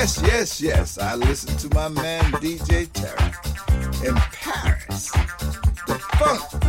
Yes, yes, yes. I listen to my man DJ Tarek in Paris. The funk,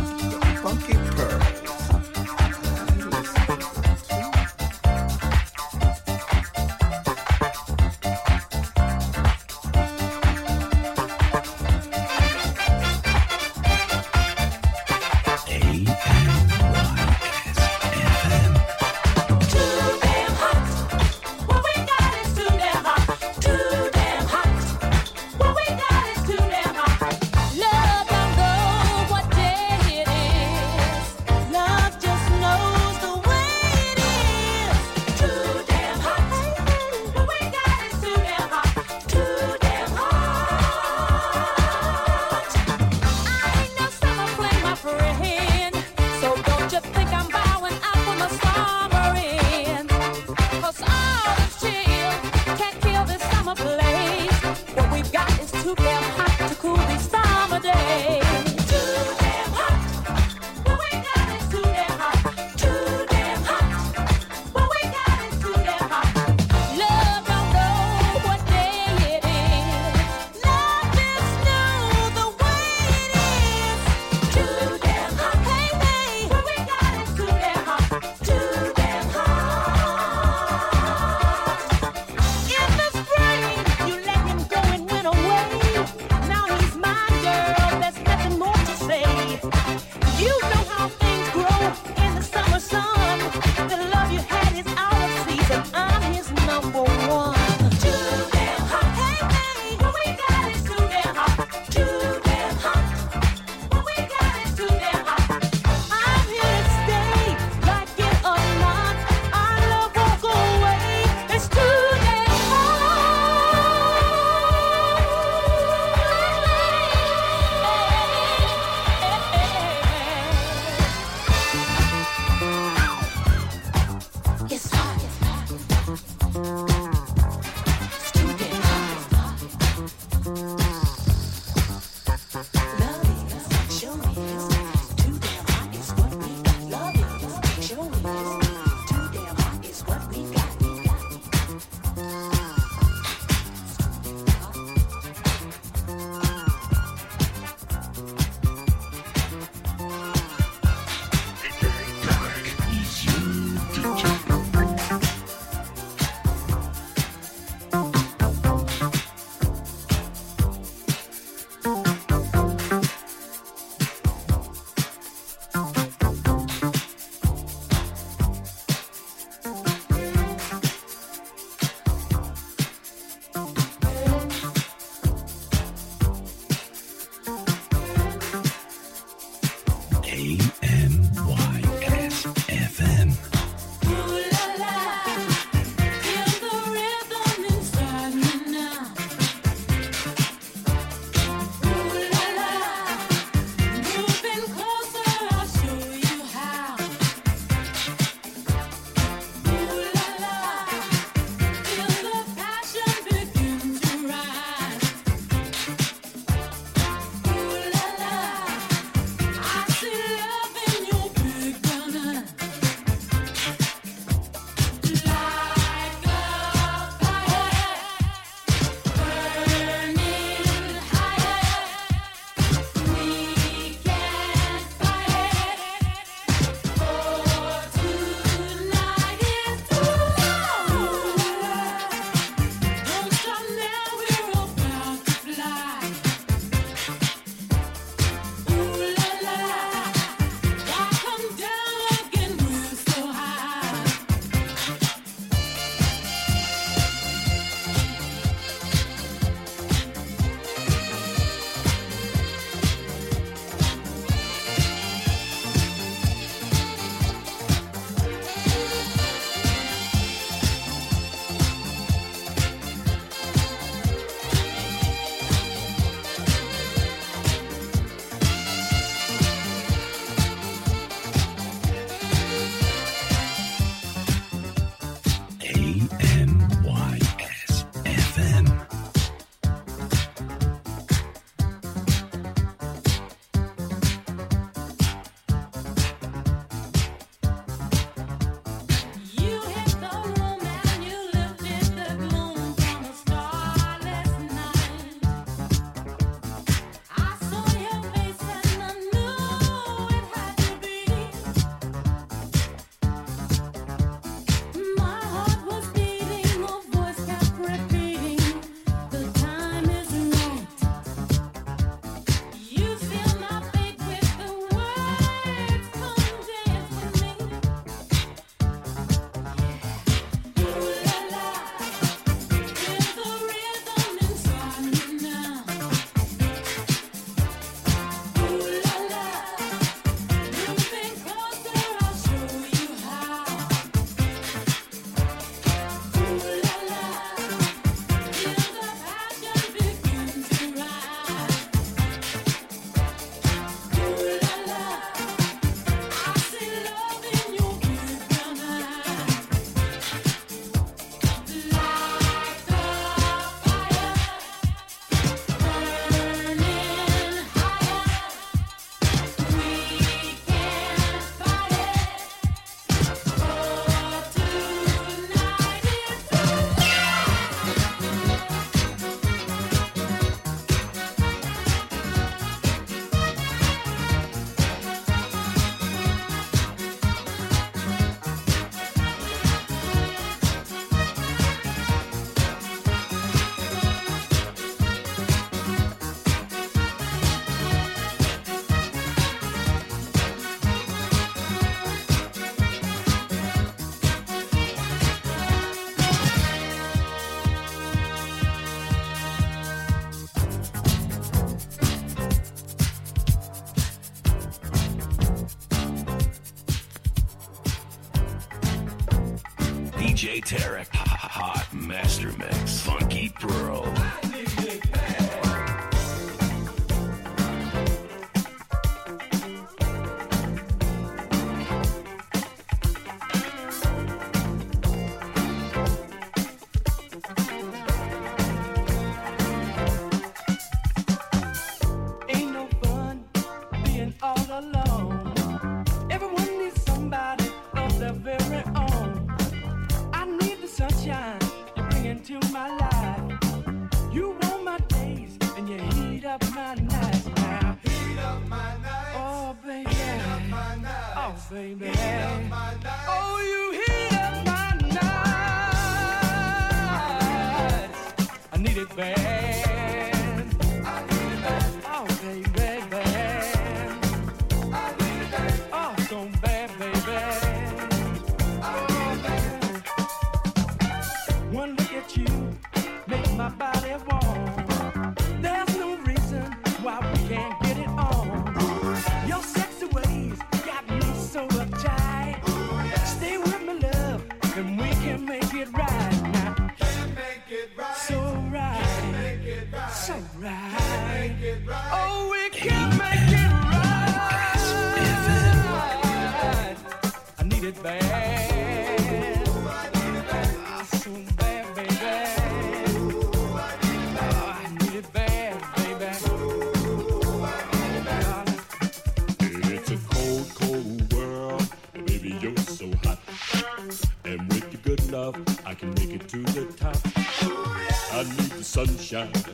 the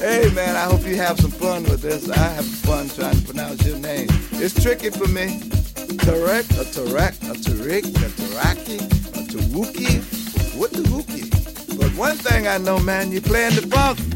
man. I hope you have some fun with this. I have fun trying to pronounce your name. It's tricky for me. Tarek, a Tarek, a Tarik, a Taraki, a Tawuki. What the Wookie? But one thing I know, man, you're playing the funk.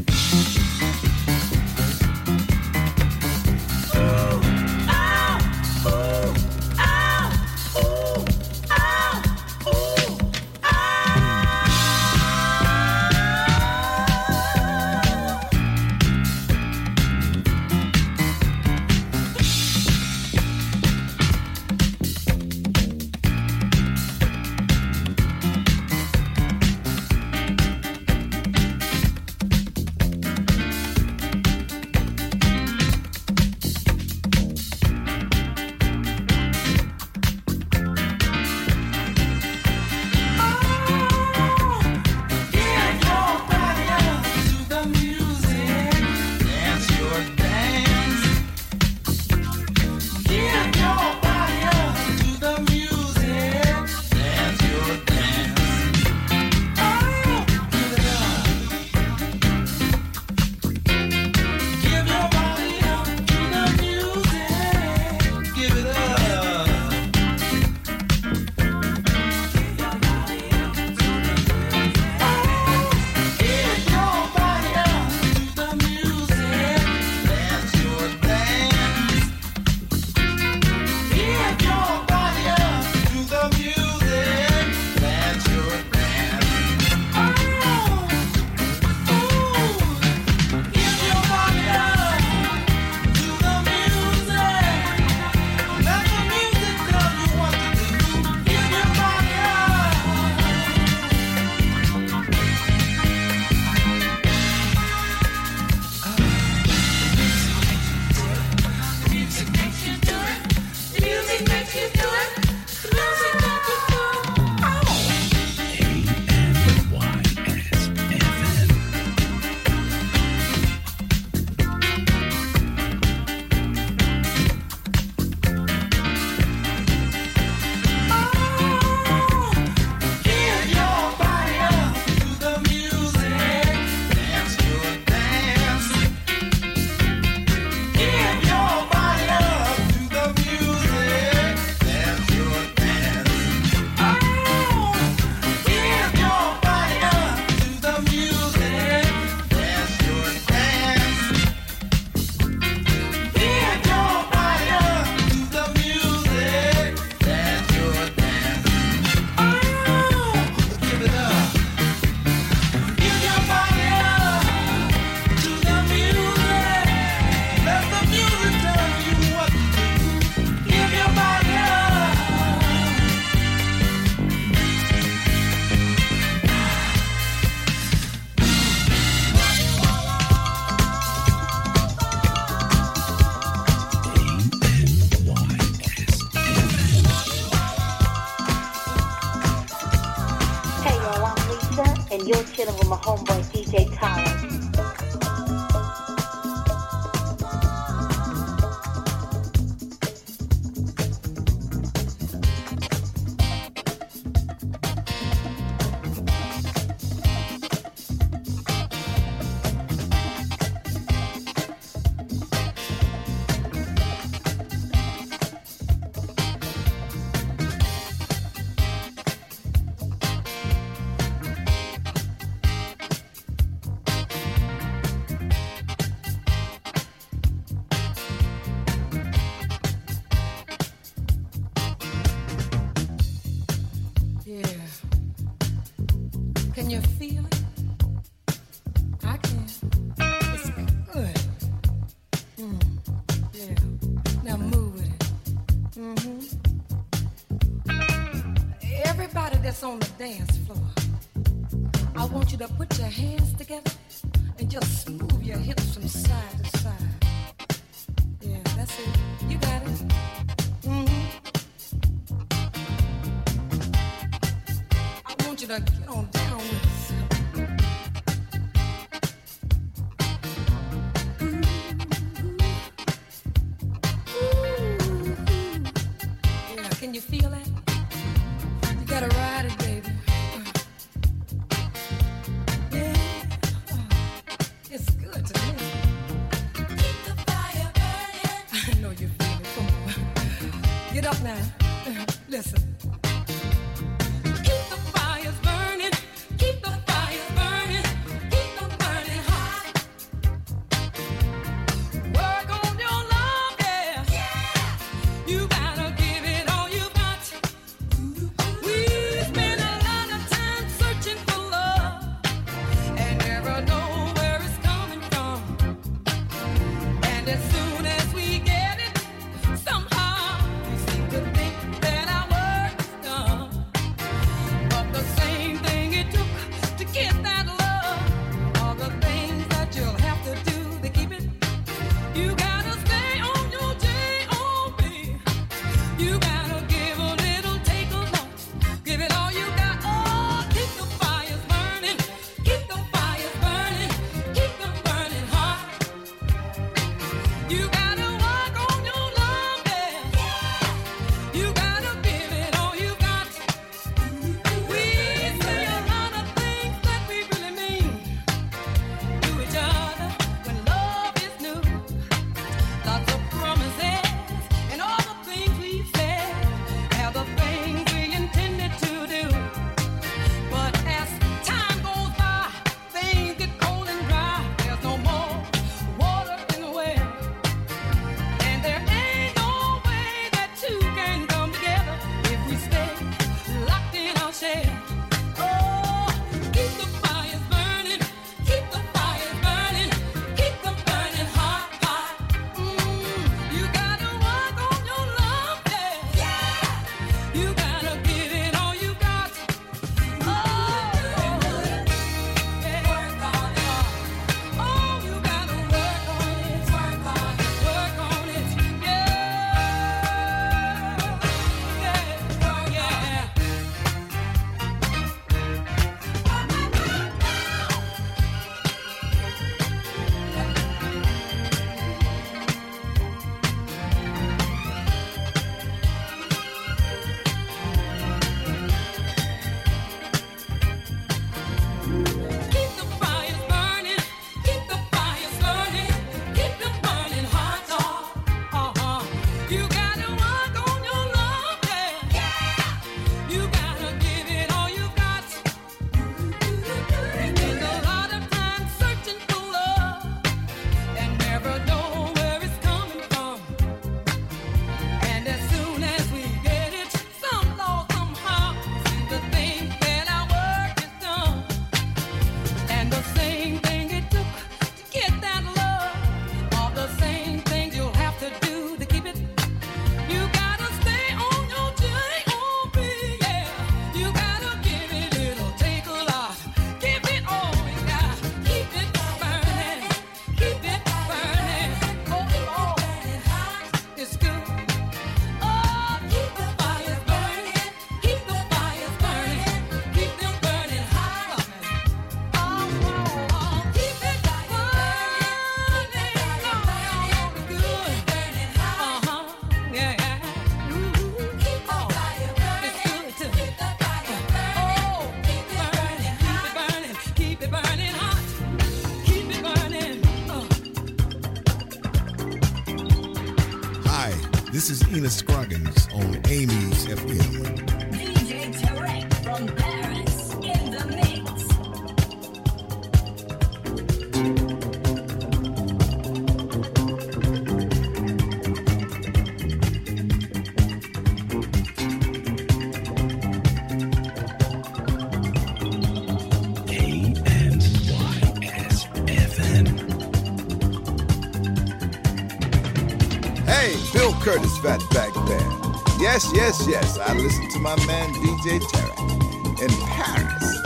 Fatback Band. Yes, yes, yes, I listen to my man DJ Tarek in Paris.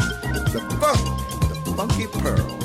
The funk, the funky pearl.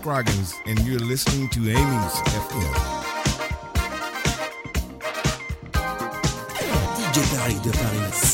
Scroggins, and you're listening to Amy's FM. DJ Paris de Paris.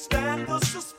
Espero sucesso.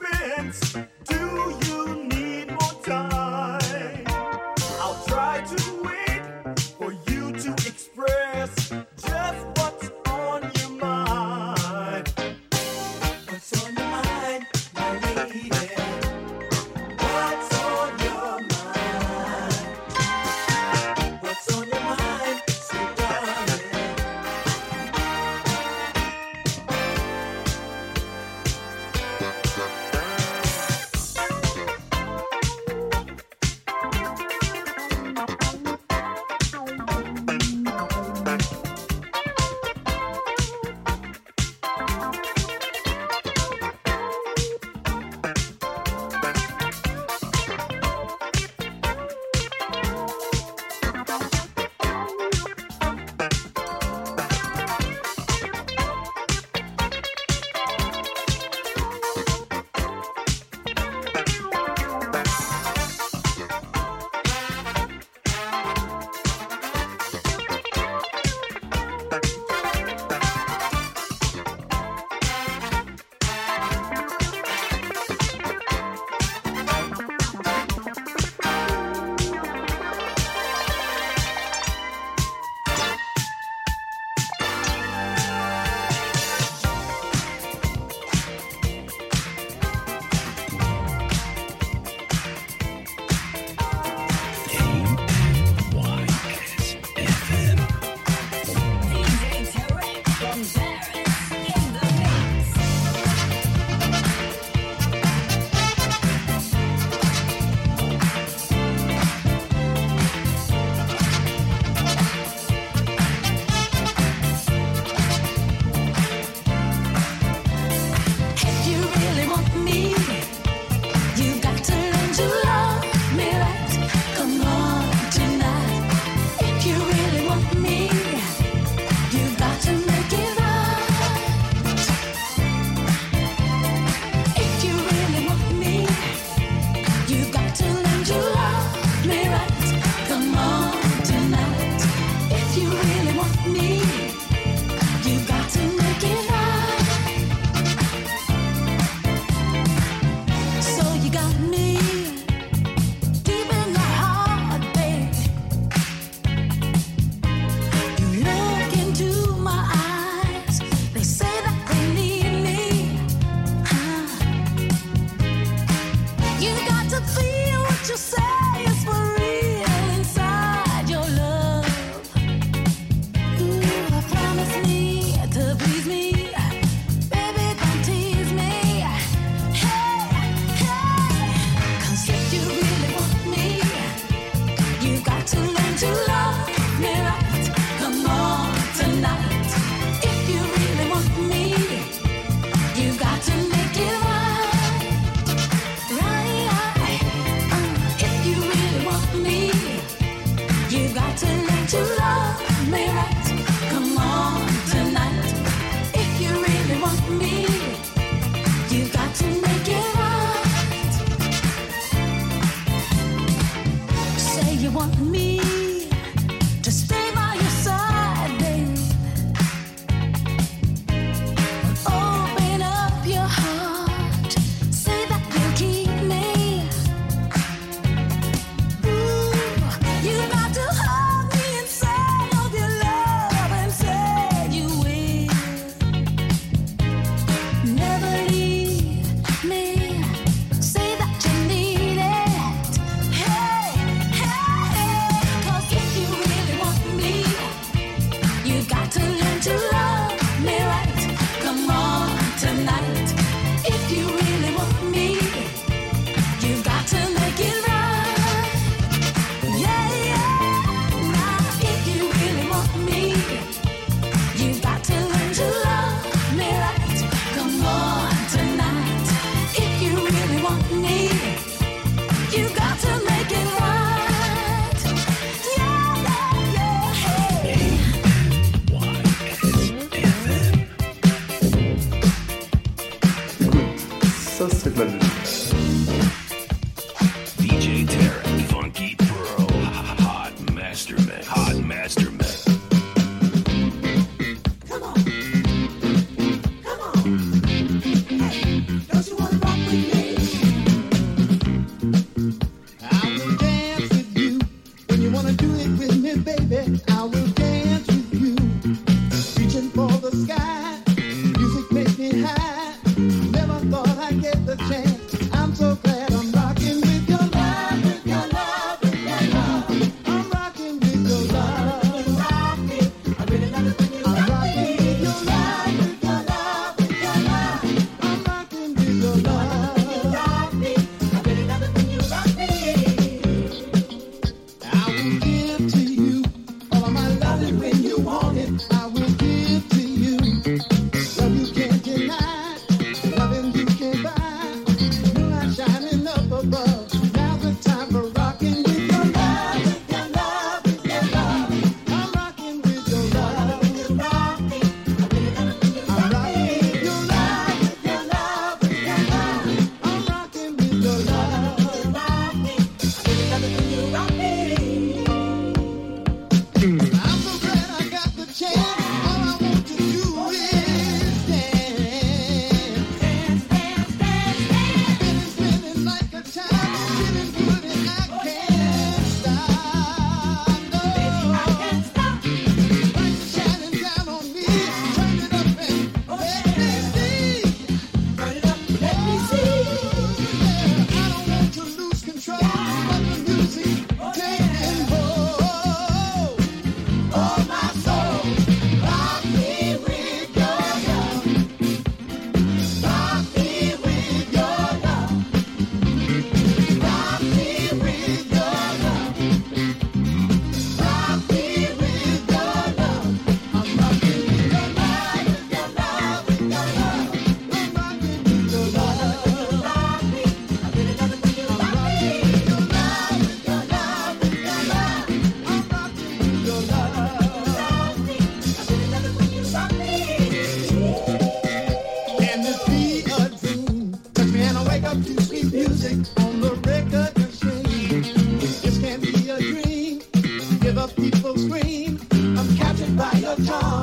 The people scream. I'm captured by your charms.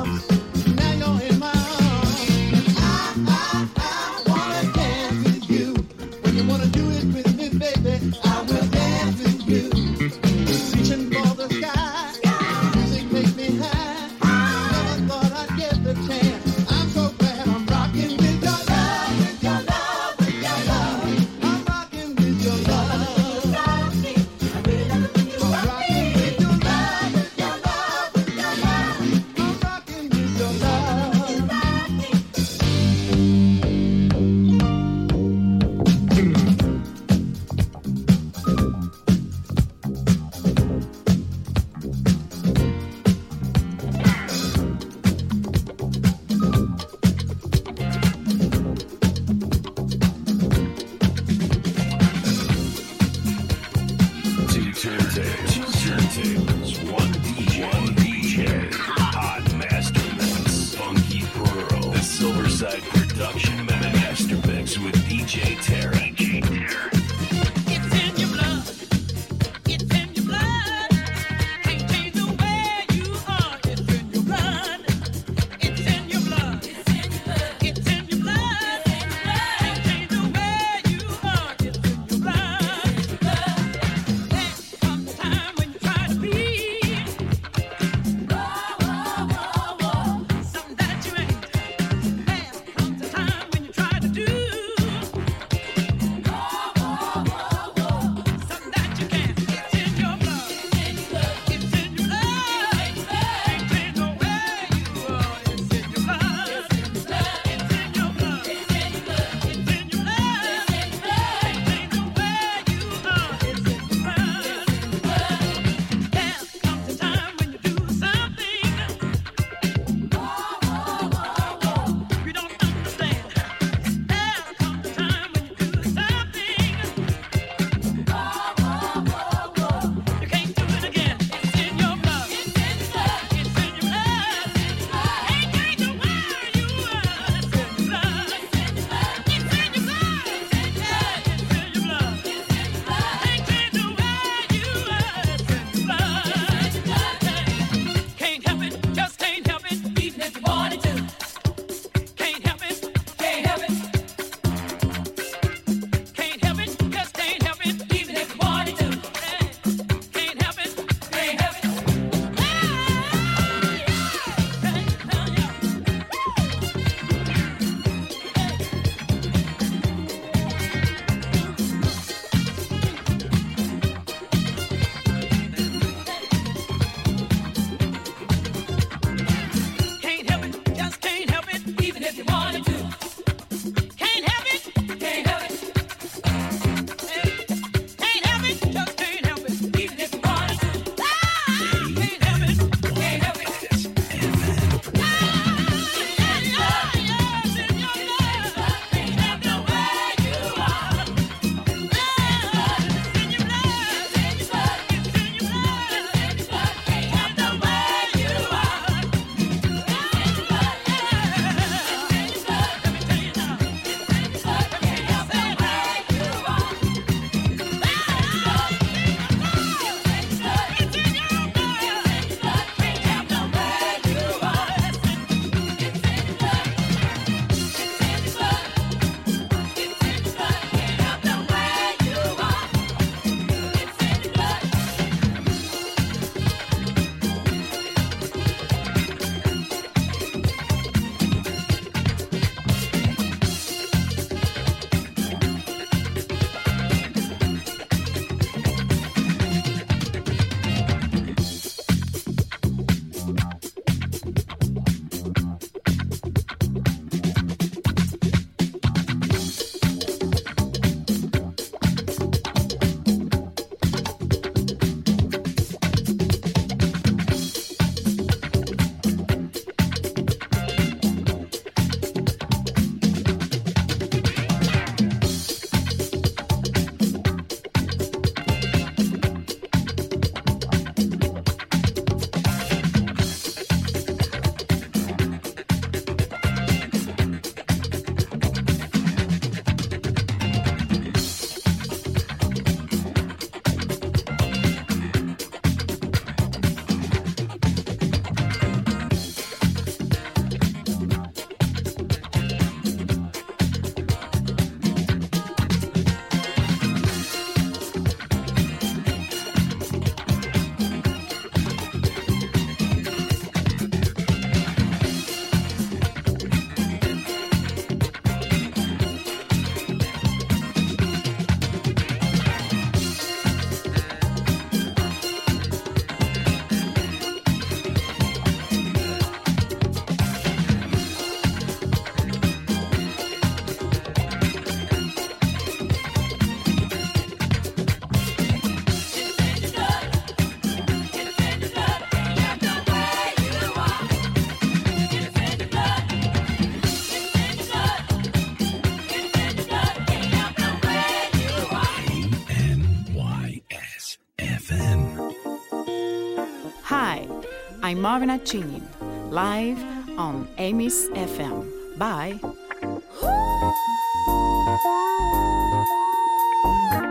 Marvin Chinn live on Amy's FM. Bye. Ooh,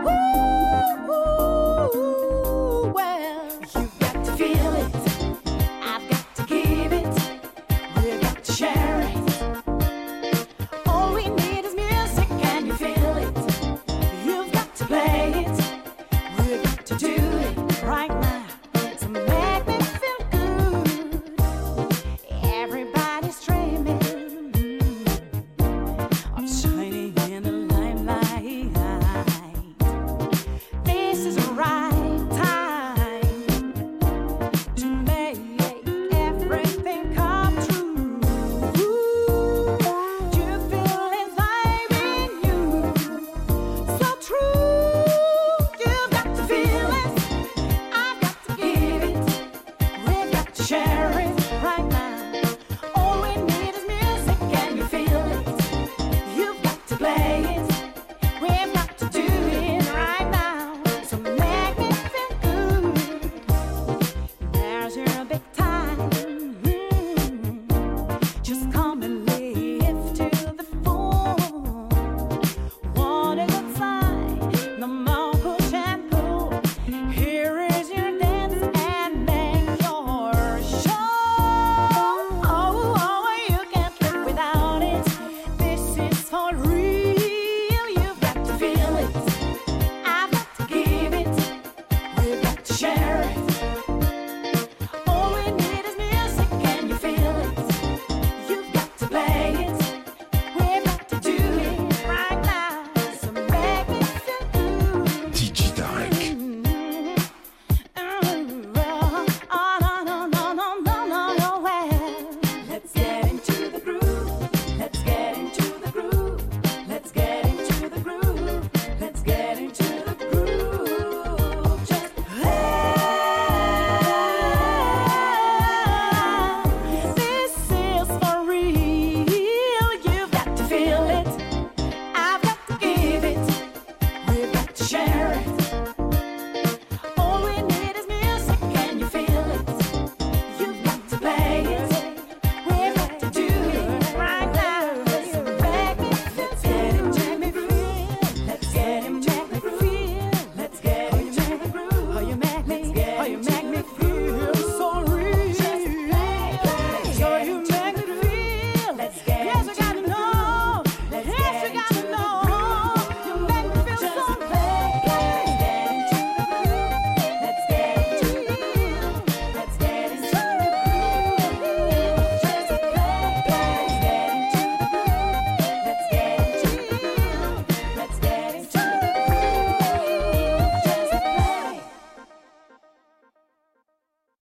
ooh, ooh.